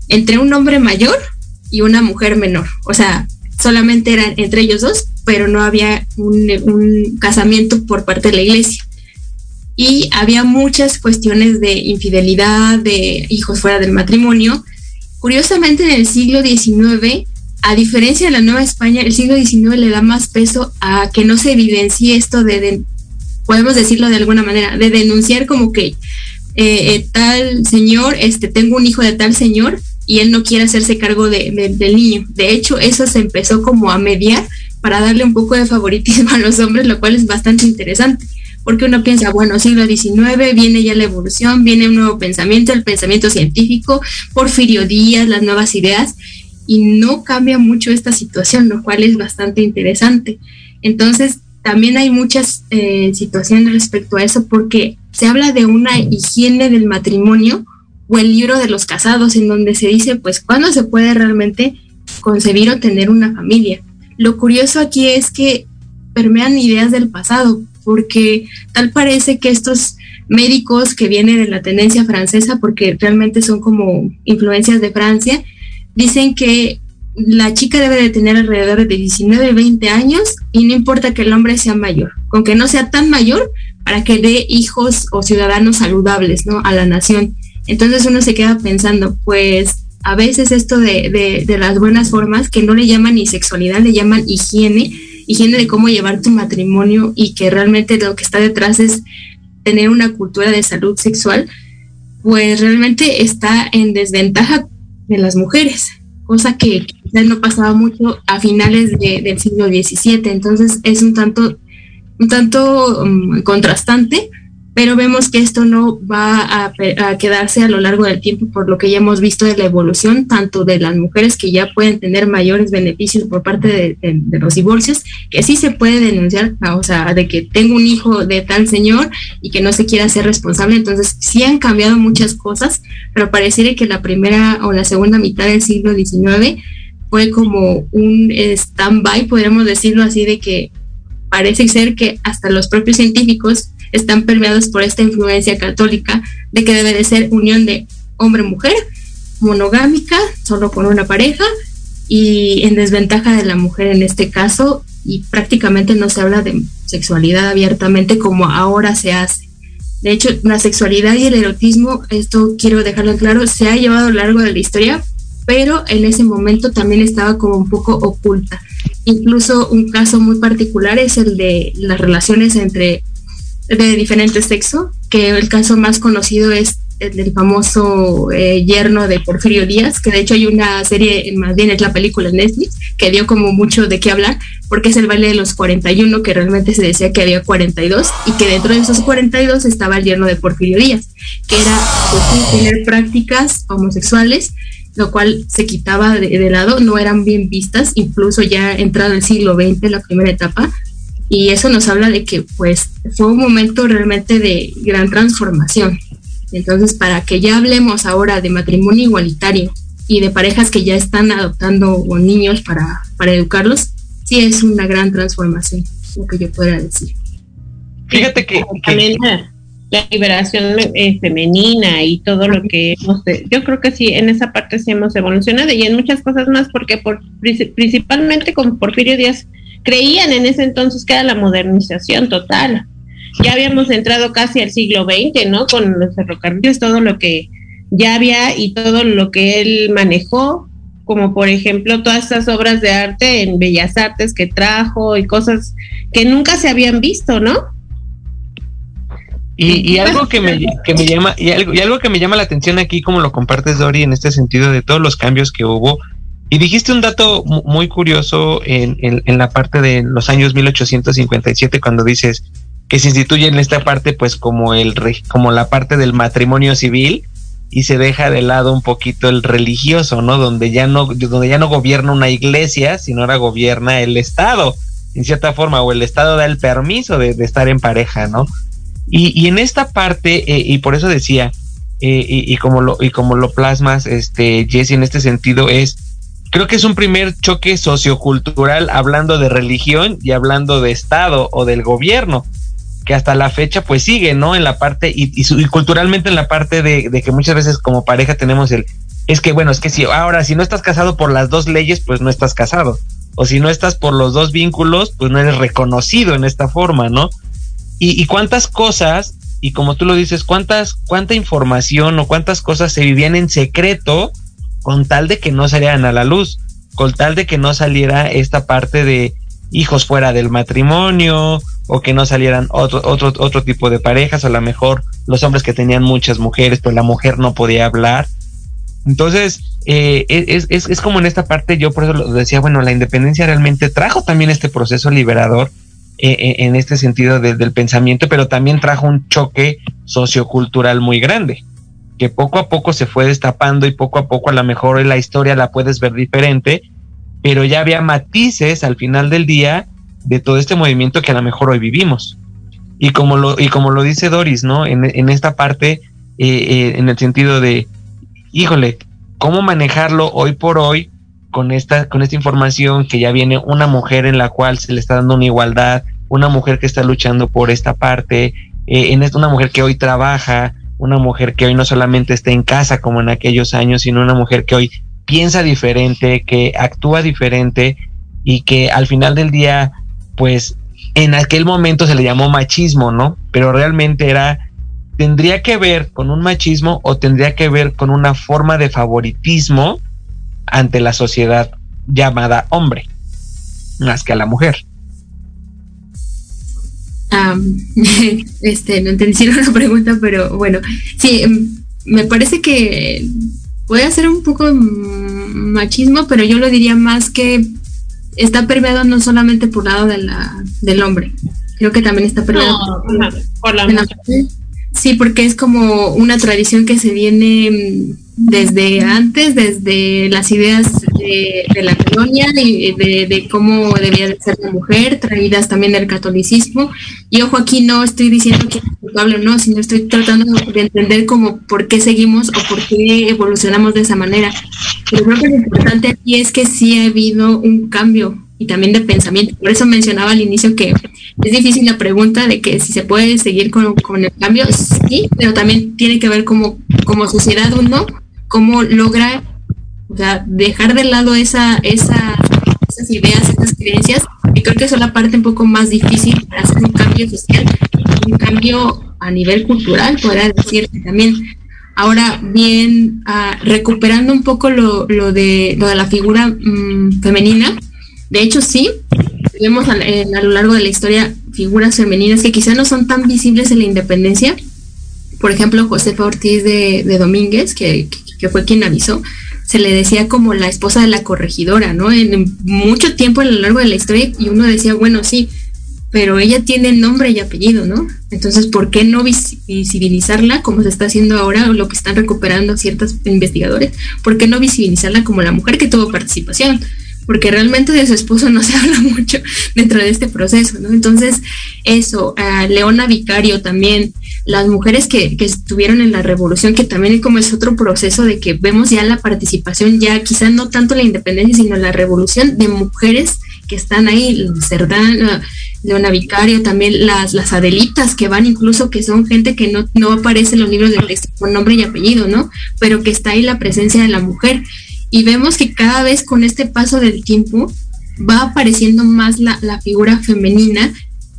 entre un hombre mayor y una mujer menor. O sea, solamente eran entre ellos dos, pero no había un, casamiento por parte de la iglesia. Y había muchas cuestiones de infidelidad, de hijos fuera del matrimonio. Curiosamente, en el siglo XIX, a diferencia de la Nueva España, el siglo XIX le da más peso a que no se evidencie esto de, podemos decirlo de alguna manera, de denunciar como que eh, eh, tal señor, este, tengo un hijo de tal señor y él no quiere hacerse cargo de, del niño. De hecho, eso se empezó como a mediar para darle un poco de favoritismo a los hombres, lo cual es bastante interesante, porque uno piensa, bueno, siglo XIX, viene ya la evolución, viene un nuevo pensamiento, el pensamiento científico, Porfirio Díaz, las nuevas ideas, y no cambia mucho esta situación, lo cual es bastante interesante. Entonces, también hay muchas eh, situaciones respecto a eso, porque se habla de una higiene del matrimonio, o el libro de los casados, en donde se dice, pues, cuándo se puede realmente concebir o tener una familia. Lo curioso aquí es que permean ideas del pasado, porque tal parece que estos médicos que vienen de la tendencia francesa, porque realmente son como influencias de Francia, dicen que la chica debe de tener alrededor de 19, 20 años y no importa que el hombre sea mayor, con que no sea tan mayor para que dé hijos o ciudadanos saludables ¿no? a la nación. Entonces uno se queda pensando, pues a veces esto de, de, las buenas formas, que no le llaman ni sexualidad, le llaman higiene, higiene de cómo llevar tu matrimonio y que realmente lo que está detrás es tener una cultura de salud sexual, pues realmente está en desventaja de las mujeres, cosa que quizás no pasaba mucho a finales del siglo XVII. Entonces es un tanto, un tanto um, contrastante pero vemos que esto no va a, quedarse a lo largo del tiempo por lo que ya hemos visto de la evolución, tanto de las mujeres que ya pueden tener mayores beneficios por parte de, los divorcios, que sí se puede denunciar, o sea, de que tengo un hijo de tal señor y que no se quiera ser responsable. Entonces, sí han cambiado muchas cosas, pero pareciera que la primera o la segunda mitad del siglo XIX fue como un stand-by, podríamos decirlo así, de que parece ser que hasta los propios científicos están permeados por esta influencia católica de que debe de ser unión de hombre-mujer, monogámica, solo con una pareja, y en desventaja de la mujer en este caso, y prácticamente no se habla de sexualidad abiertamente como ahora se hace. De hecho, la sexualidad y el erotismo, esto quiero dejarlo claro, se ha llevado a lo largo de la historia, pero en ese momento también estaba como un poco oculta. Incluso un caso muy particular es el de las relaciones entre de diferente sexo, que el caso más conocido es el del famoso eh, yerno de Porfirio Díaz, que de hecho hay una serie, más bien es la película Netflix, que dio como mucho de qué hablar, porque es el baile de los 41, que realmente se decía que había 42, y que dentro de esos 42 estaba el yerno de Porfirio Díaz, que era pues, tener prácticas homosexuales, lo cual se quitaba de, de, lado, no eran bien vistas, incluso ya entrado el siglo XX, la primera etapa, y eso nos habla de que pues fue un momento realmente de gran transformación. Entonces, para que ya hablemos ahora de matrimonio igualitario y de parejas que ya están adoptando niños para, para educarlos, sí es una gran transformación, lo que yo pueda decir. Fíjate que, también la, liberación eh, femenina y todo lo que hemos, yo creo que sí, en esa parte sí hemos evolucionado y en muchas cosas más, porque por, principalmente con Porfirio Díaz creían en ese entonces que era la modernización total. Ya habíamos entrado casi al siglo XX, ¿no? Con los ferrocarriles, todo lo que ya había y todo lo que él manejó, como por ejemplo todas estas obras de arte en Bellas Artes que trajo y cosas que nunca se habían visto, ¿no? Y, algo que me, que me llama y algo, y algo que me llama la atención aquí como lo compartes Dori en este sentido de todos los cambios que hubo y dijiste un dato muy curioso en, la parte de los años 1857 cuando dices que se instituye en esta parte pues como el como la parte del matrimonio civil y se deja de lado un poquito el religioso, ¿no? Donde ya no donde ya no gobierna una iglesia, sino ahora gobierna el Estado, en cierta forma, o el Estado da el permiso de, estar en pareja, ¿no? Y, en esta parte, eh, y por eso decía, eh, y, y, como lo, y como lo plasmas, este, Jesse, en este sentido, es creo que es un primer choque sociocultural hablando de religión y hablando de Estado o del gobierno, que hasta la fecha pues sigue, ¿no? En la parte y, culturalmente en la parte de, de, que muchas veces como pareja tenemos el, es que bueno, es que si ahora si no estás casado por las dos leyes, pues no estás casado. O si no estás por los dos vínculos, pues no eres reconocido en esta forma, ¿no? Y, y cuántas cosas, y como tú lo dices, cuántas, cuánta información o cuántas cosas se vivían en secreto con tal de que no salieran a la luz, con tal de que no saliera esta parte de hijos fuera del matrimonio o que no salieran otro, otro, otro tipo de parejas, o a lo mejor los hombres que tenían muchas mujeres, pero la mujer no podía hablar. Entonces, eh, es, es, es, como en esta parte, yo por eso lo decía, bueno, la independencia realmente trajo también este proceso liberador eh, eh, en este sentido de, del pensamiento, pero también trajo un choque sociocultural muy grande que poco a poco se fue destapando y poco a poco a lo mejor la historia la puedes ver diferente, pero ya había matices al final del día de todo este movimiento que a lo mejor hoy vivimos. Y como lo, y como lo dice Doris, ¿no? En, en esta parte, eh, eh, en el sentido de, híjole, ¿cómo manejarlo hoy por hoy con esta, con esta información que ya viene una mujer en la cual se le está dando una igualdad, una mujer que está luchando por esta parte, eh, en esta, una mujer que hoy trabaja, una mujer que hoy no solamente está en casa como en aquellos años, sino una mujer que hoy piensa diferente, que actúa diferente y que al final del día, pues en aquel momento se le llamó machismo, ¿no? Pero realmente era, tendría que ver con un machismo o tendría que ver con una forma de favoritismo ante la sociedad llamada hombre, más que a la mujer. Um, este, no entendí una pregunta, pero bueno, sí, em, me parece que puede ser un poco machismo, pero yo lo diría más que está permeado no solamente por lado de la, del hombre, creo que también está permeado por, la mujer. Sí, porque es como una tradición que se viene desde antes, desde las ideas de, la colonia, y de, cómo debía de ser la mujer, traídas también del catolicismo. Y ojo, aquí no estoy diciendo que es culpable o no, sino estoy tratando de entender cómo, por qué seguimos o por qué evolucionamos de esa manera. Pero creo que lo importante aquí es que sí ha habido un cambio y también de pensamiento. Por eso mencionaba al inicio que es difícil la pregunta de que si se puede seguir con, con el cambio, sí, pero también tiene que ver como, como sociedad uno, cómo logra o sea, dejar de lado esa, esa, esas ideas, esas creencias, y creo que es la parte un poco más difícil para hacer un cambio social, un cambio a nivel cultural, podría decir también. Ahora bien, uh, recuperando un poco lo, lo, de, lo de la figura um, femenina, de hecho, sí, vemos a, a, lo largo de la historia figuras femeninas que quizá no son tan visibles en la independencia. Por ejemplo, Josefa Ortiz de, de Domínguez, que, que, fue quien avisó, se le decía como la esposa de la corregidora, ¿no? En, mucho tiempo a lo largo de la historia y uno decía, bueno, sí, pero ella tiene nombre y apellido, ¿no? Entonces, ¿por qué no visibilizarla como se está haciendo ahora o lo que están recuperando ciertos investigadores? ¿Por qué no visibilizarla como la mujer que tuvo participación? porque realmente de su esposo no se habla mucho dentro de este proceso, ¿no? Entonces, eso, Leona Vicario también, las mujeres que, que, estuvieron en la revolución, que también como es otro proceso de que vemos ya la participación, ya quizá no tanto la independencia, sino la revolución de mujeres que están ahí, Cerdán, Leona Vicario, también las, las Adelitas que van incluso, que son gente que no, no aparece en los libros de texto con nombre y apellido, ¿no? Pero que está ahí la presencia de la mujer y vemos que cada vez con este paso del tiempo va apareciendo más la, la figura femenina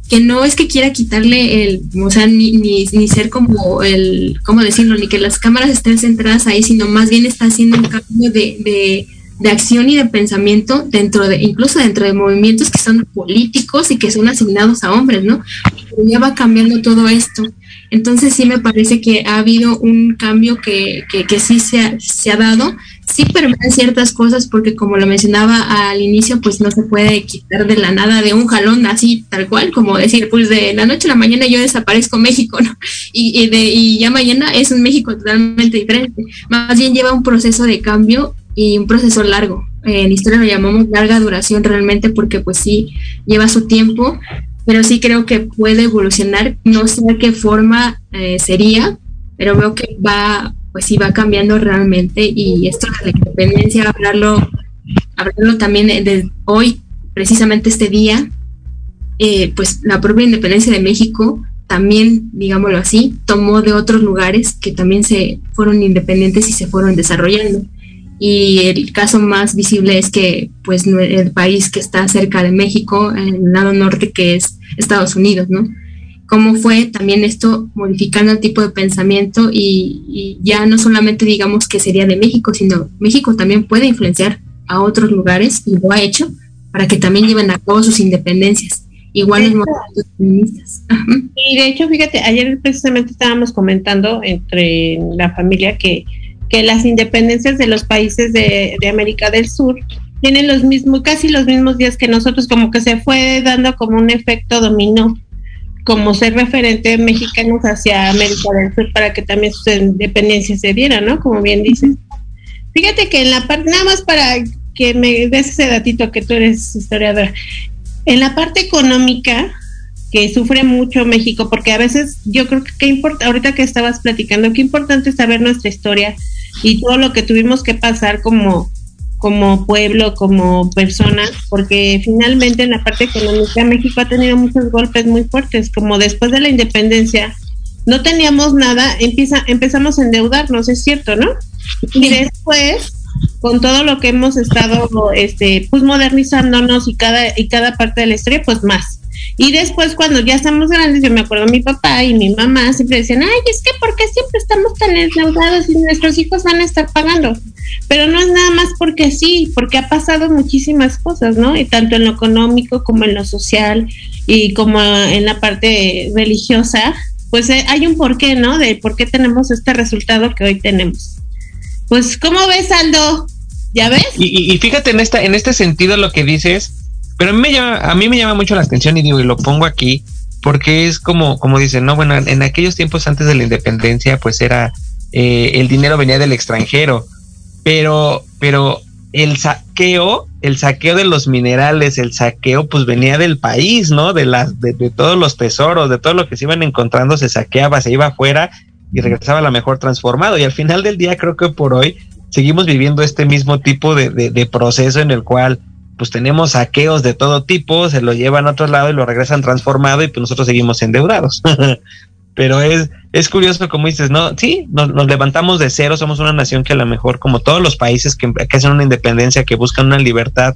que no es que quiera quitarle el, o sea, ni, ni, ni, ser como el, ¿cómo decirlo? Ni que las cámaras estén centradas ahí, sino más bien está haciendo un cambio de, de, de, acción y de pensamiento dentro de, incluso dentro de movimientos que son políticos y que son asignados a hombres, ¿no? Pero ya va cambiando todo esto. Entonces sí me parece que ha habido un cambio que, que, que sí se ha, se ha dado sí permean ciertas cosas porque como lo mencionaba al inicio, pues no se puede quitar de la nada de un jalón así tal cual, como decir, pues de la noche a la mañana yo desaparezco México, ¿no? Y, de, y ya mañana es un México totalmente diferente. Más bien lleva un proceso de cambio y un proceso largo. En historia lo llamamos larga duración realmente porque pues sí lleva su tiempo, pero sí creo que puede evolucionar. No sé qué forma eh, sería, pero veo que va pues sí va cambiando realmente y esto de la independencia, hablarlo hablando también de, hoy, precisamente este día, eh, pues la propia independencia de México también, digámoslo así, tomó de otros lugares que también se fueron independientes y se fueron desarrollando. Y el caso más visible es que, pues, el país que está cerca de México, en el lado norte, que es Estados Unidos, ¿no? Cómo fue también esto modificando el tipo de pensamiento y, y ya no solamente digamos que sería de México, sino México también puede influenciar a otros lugares y lo ha hecho para que también lleven a cabo sus independencias. Igual movimientos feministas. Y de hecho, fíjate, ayer precisamente estábamos comentando entre la familia que, que las independencias de los países de, América del Sur tienen los mismos, casi los mismos días que nosotros, como que se fue dando como un efecto dominó, como ser referente mexicanos hacia América del Sur para que también sus independencias se dieran, ¿no? Como bien dices. Fíjate que en la parte, nada más para que me des ese datito que tú eres historiadora, en la parte económica, que sufre mucho México, porque a veces yo creo que qué importa, ahorita que estabas platicando, qué importante es saber nuestra historia y todo lo que tuvimos que pasar como, como pueblo, como personas, porque finalmente en la parte económica México ha tenido muchos golpes muy fuertes, como después de la independencia no teníamos nada, empieza, empezamos a endeudarnos, es cierto, ¿no? Y después con todo lo que hemos estado este pues modernizándonos y cada y cada parte de la historia pues más y después cuando ya estamos grandes yo me acuerdo mi papá y mi mamá siempre decían ay es que porque siempre estamos tan endeudados y nuestros hijos van a estar pagando pero no es nada más porque sí porque ha pasado muchísimas cosas no y tanto en lo económico como en lo social y como en la parte religiosa pues eh, hay un porqué no de por qué tenemos este resultado que hoy tenemos pues, ¿cómo ves, Aldo? ¿Ya ves? Y, fíjate en esta, en este sentido lo que dices, pero a mí me llama, a me llama mucho la atención y digo, y lo pongo aquí, porque es como, como dicen, no, bueno, en aquellos tiempos antes de la independencia, pues era, eh, el dinero venía del extranjero, pero, pero el saqueo, el saqueo de los minerales, el saqueo, pues venía del país, ¿no? De las, de, de todos los tesoros, de todo lo que se iban encontrando, se saqueaba, se iba afuera y regresaba a la mejor transformado. Y al final del día creo que por hoy seguimos viviendo este mismo tipo de, proceso en el cual pues tenemos saqueos de todo tipo, se lo llevan a otro lado y lo regresan transformado y pues nosotros seguimos endeudados. Pero es, es curioso como dices, ¿no? Sí, nos, levantamos de cero, somos una nación que a lo mejor como todos los países que, que hacen una independencia, que buscan una libertad,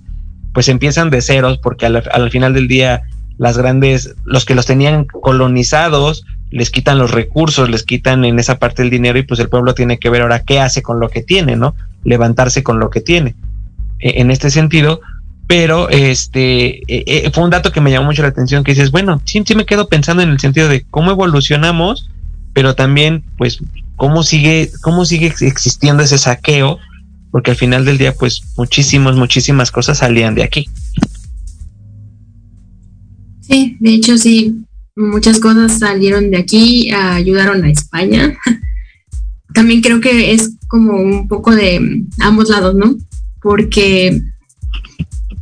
pues empiezan de ceros porque al, al final del día las grandes, los que los tenían colonizados, les quitan los recursos, les quitan en esa parte el dinero y pues el pueblo tiene que ver ahora qué hace con lo que tiene, ¿no? Levantarse con lo que tiene. E, en este sentido, pero este e, e, fue un dato que me llamó mucho la atención que dices, bueno, sí, sí me quedo pensando en el sentido de cómo evolucionamos, pero también pues cómo sigue cómo sigue existiendo ese saqueo, porque al final del día pues muchísimas muchísimas cosas salían de aquí. Sí, de hecho sí, muchas cosas salieron de aquí, ayudaron a España. También creo que es como un poco de ambos lados, ¿no? Porque,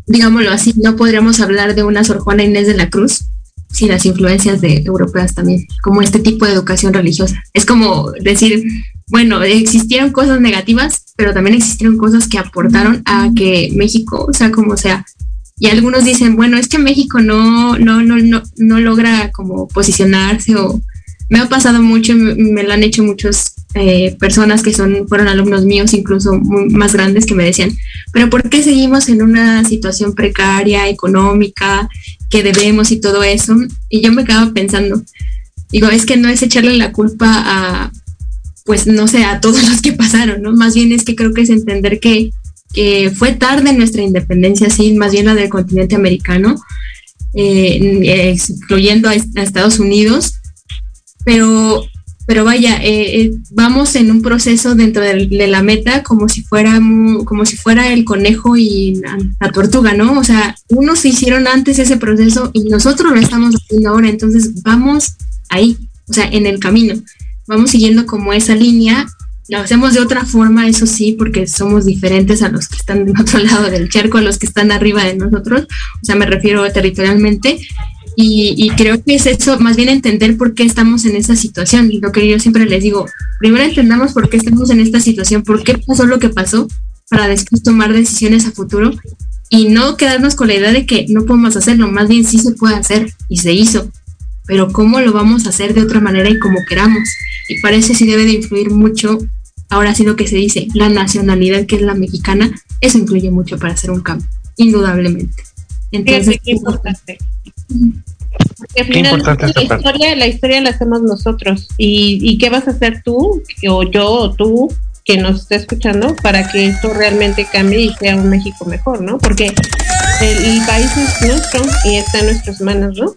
digámoslo así, no podríamos hablar de una Sor Juana Inés de la Cruz sin las influencias de europeas también, como este tipo de educación religiosa. Es como decir, bueno, existieron cosas negativas, pero también existieron cosas que aportaron a que México sea como sea y algunos dicen, bueno, es que México no, no, no, no, no logra como posicionarse o me ha pasado mucho, me, lo han hecho muchas eh, personas que son, fueron alumnos míos, incluso más grandes, que me decían, pero ¿por qué seguimos en una situación precaria, económica, que debemos y todo eso? Y yo me quedaba pensando, digo, es que no es echarle la culpa a, pues no sé, a todos los que pasaron, ¿no? Más bien es que creo que es entender que fue tarde nuestra independencia, sí, más bien la del continente americano, eh, excluyendo a, Estados Unidos, pero, pero vaya, eh, eh, vamos en un proceso dentro de, la meta como si fuera como si fuera el conejo y la, la, tortuga, ¿no? O sea, unos hicieron antes ese proceso y nosotros lo estamos haciendo ahora, entonces vamos ahí, o sea, en el camino, vamos siguiendo como esa línea. Lo hacemos de otra forma, eso sí, porque somos diferentes a los que están del otro lado del charco, a los que están arriba de nosotros, o sea, me refiero territorialmente, y, creo que es eso, más bien entender por qué estamos en esa situación, lo que yo siempre les digo, primero entendamos por qué estamos en esta situación, por qué pasó lo que pasó, para después tomar decisiones a futuro y no quedarnos con la idea de que no podemos hacerlo, más bien sí se puede hacer y se hizo, pero cómo lo vamos a hacer de otra manera y como queramos. Y para eso sí debe de influir mucho, ahora sí lo que se dice, la nacionalidad que es la mexicana, eso influye mucho para hacer un cambio, indudablemente. Entonces, qué importante. Porque finalmente la historia, la historia la hacemos nosotros. ¿Y, ¿Y qué vas a hacer tú, o yo, o tú, que nos esté escuchando para que esto realmente cambie y sea un México mejor, ¿no? Porque el, país es nuestro y está en nuestras manos, ¿no?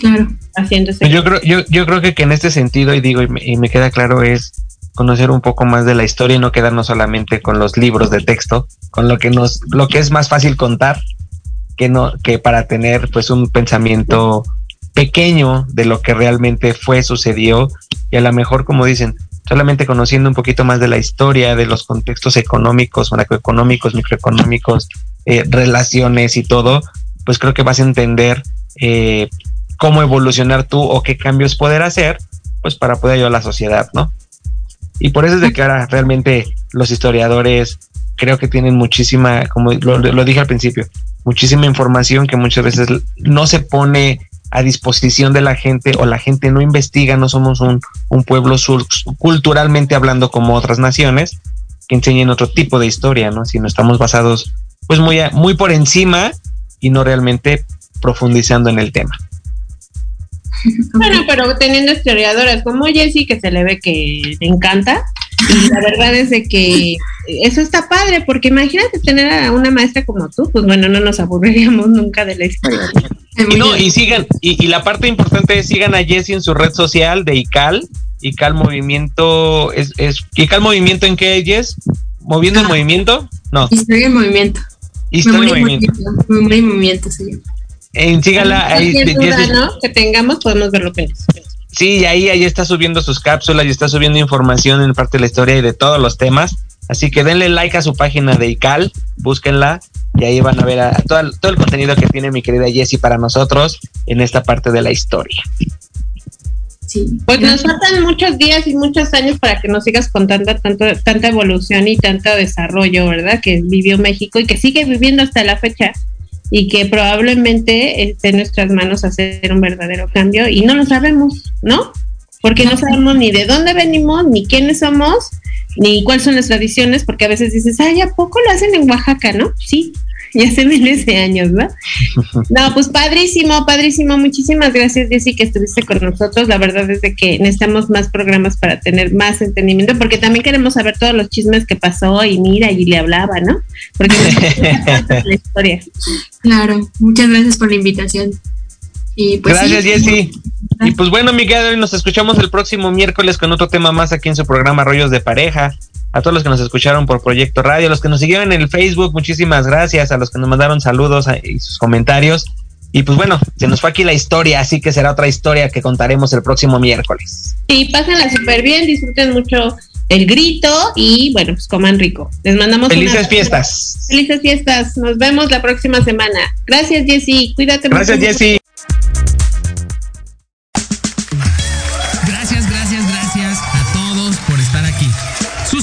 Claro. Haciéndose. Yo creo, yo, yo creo que, que en este sentido, y digo, y me, y me queda claro, es conocer un poco más de la historia y no quedarnos solamente con los libros de texto, con lo que nos, lo que es más fácil contar que no, que para tener pues un pensamiento pequeño de lo que realmente fue, sucedió, y a lo mejor, como dicen, solamente conociendo un poquito más de la historia, de los contextos económicos, macroeconómicos, microeconómicos, eh, relaciones y todo, pues creo que vas a entender eh, cómo evolucionar tú o qué cambios poder hacer, pues para poder ayudar a la sociedad, ¿no? Y por eso es de que ahora realmente los historiadores creo que tienen muchísima, como lo, lo dije al principio, muchísima información que muchas veces no se pone a disposición de la gente o la gente no investiga, no somos un, un pueblo sur, culturalmente hablando como otras naciones que enseñen otro tipo de historia, ¿no? Sino estamos basados pues muy, muy por encima y no realmente profundizando en el tema. Bueno, pero teniendo historiadoras como Jessie, que se le ve que le encanta, y la verdad es de que eso está padre, porque imagínate tener a una maestra como tú, pues bueno, no nos aburriríamos nunca de la historia. Y no, y sigan, y, la parte importante es sigan a Jessie en su red social de ICAL, ICAL Movimiento, es, es ICAL Movimiento en qué Jess? ¿Moviendo el ah. movimiento? No. Historia en movimiento. Historia en movimiento. Memoria en movimiento llama. En, sígala ahí. Que tengamos, podemos ver lo Sí, ahí, ahí está subiendo sus cápsulas y está subiendo información en parte de la historia y de todos los temas. Así que denle like a su página de ICAL, búsquenla y ahí van a ver a, todo, el, todo el contenido que tiene mi querida Jessie para nosotros en esta parte de la historia. Sí. Pues nos faltan muchos días y muchos años para que nos sigas contando tanto, tanta evolución y tanto desarrollo, ¿verdad? Que vivió México y que sigue viviendo hasta la fecha y que probablemente esté en nuestras manos hacer un verdadero cambio y no lo sabemos, ¿no? Porque no sabemos ni de dónde venimos, ni quiénes somos, ni cuáles son las tradiciones, porque a veces dices, ay, ¿a poco lo hacen en Oaxaca, no? Sí, ya hace miles de años, ¿no? No, pues padrísimo, padrísimo. Muchísimas gracias, Jessy, que estuviste con nosotros. La verdad es de que necesitamos más programas para tener más entendimiento, porque también queremos saber todos los chismes que pasó y mira, y le hablaba, ¿no? Porque la historia. Claro, muchas gracias por la invitación. Y pues gracias, Jessy. Y pues bueno, Miguel, nos escuchamos el próximo miércoles con otro tema más aquí en su programa Rollos de Pareja. A todos los que nos escucharon por Proyecto Radio, a los que nos siguieron en el Facebook, muchísimas gracias. A los que nos mandaron saludos y sus comentarios. Y pues bueno, se nos fue aquí la historia, así que será otra historia que contaremos el próximo miércoles. Sí, pásenla súper bien, disfruten mucho el grito y bueno, pues coman rico. Les mandamos felices fiestas. Felices fiestas. Nos vemos la próxima semana. Gracias, Jessy. Cuídate mucho. Gracias, Jessy.